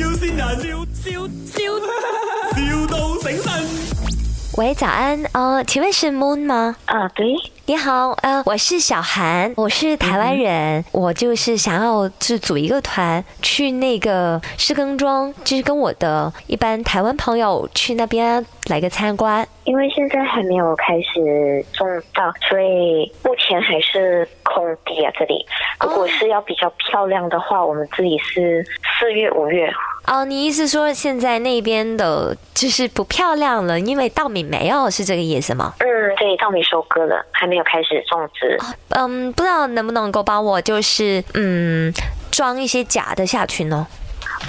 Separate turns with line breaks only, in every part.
要先人，笑笑笑，,笑到醒神。
喂，早安，哦，请问是 Moon 吗？
啊，对，
你好，呃，我是小韩，我是台湾人，我就是想要就组一个团去那个施耕庄，就是跟我的一般台湾朋友去那边来个参观。
因为现在还没有开始种稻，所以目前还是空地啊。这里，如果是要比较漂亮的话，我们这里是四月、五月。
哦，你意思说现在那边的就是不漂亮了，因为稻米没有，是这个意思吗？
嗯，对，稻米收割了，还没有开始种植。
嗯，不知道能不能够帮我就是嗯装一些假的下去呢？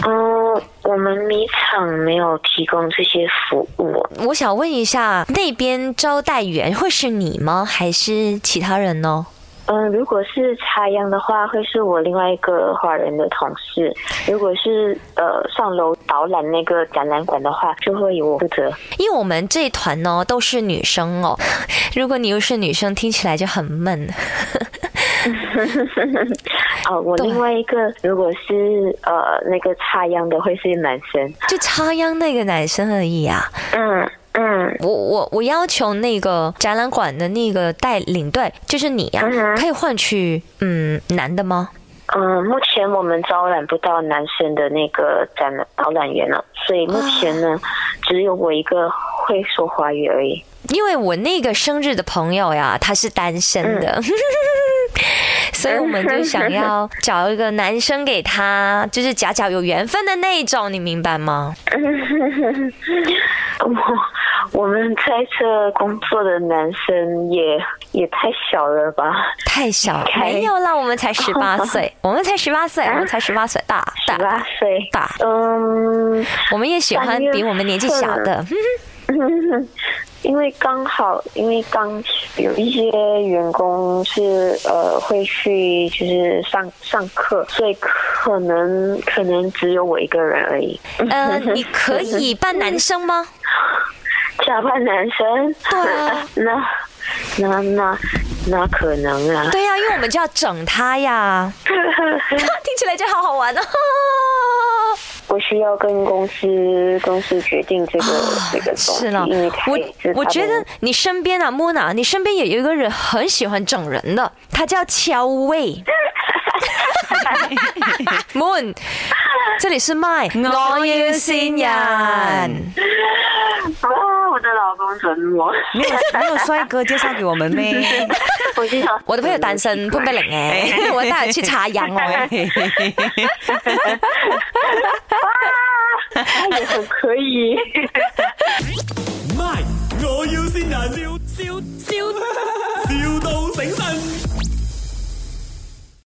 嗯，我们米厂没有提供这些服务。
我想问一下，那边招待员会是你吗？还是其他人呢？
嗯，如果是插秧的话，会是我另外一个华人的同事；如果是呃上楼导览那个展览馆的话，就会由我负责。
因为我们这一团呢都是女生哦，如果你又是女生，听起来就很闷。
哦，我另外一个如果是呃那个插秧的会是男生，
就插秧那个男生而已啊。
嗯嗯，
我我我要求那个展览馆的那个带领队就是你呀、可以换取嗯男的吗？
嗯，目前我们招揽不到男生的那个展览导览员了，所以目前呢，只有我一个会说华语而已。
因为我那个生日的朋友呀，他是单身的，所以我们就想要 找一个男生给他，就是假假有缘分的那一种，你明白吗？
我我们在这工作的男生也也太小了吧？
太小
，OK
没有啦，我们才十八岁，我们才十八岁，我们才十八岁，大大
十八岁。
大，
嗯，
我们也喜欢比我们年纪小的。
因为刚好，因为刚有一些员工是呃会去就是上上课，所以可能可能只有我一个人而已。
呃，你可以 扮男生吗？
假扮男生？
对啊
那那那那可能啊。
对呀、因为我们就要整他呀，听起来就好好玩哦。
我需要跟公司公司决定这个、这个东西，
我我觉得你身边啊，莫娜，你身边也有一个人很喜欢整人的，他叫乔卫。Moon，这里是麦，我要新人。
没有没有帅哥介绍给我们咩？
我
的朋友单身潘碧玲誒，我帶佢去插秧哦。
哇也很可以。
My，我要先人，笑笑笑，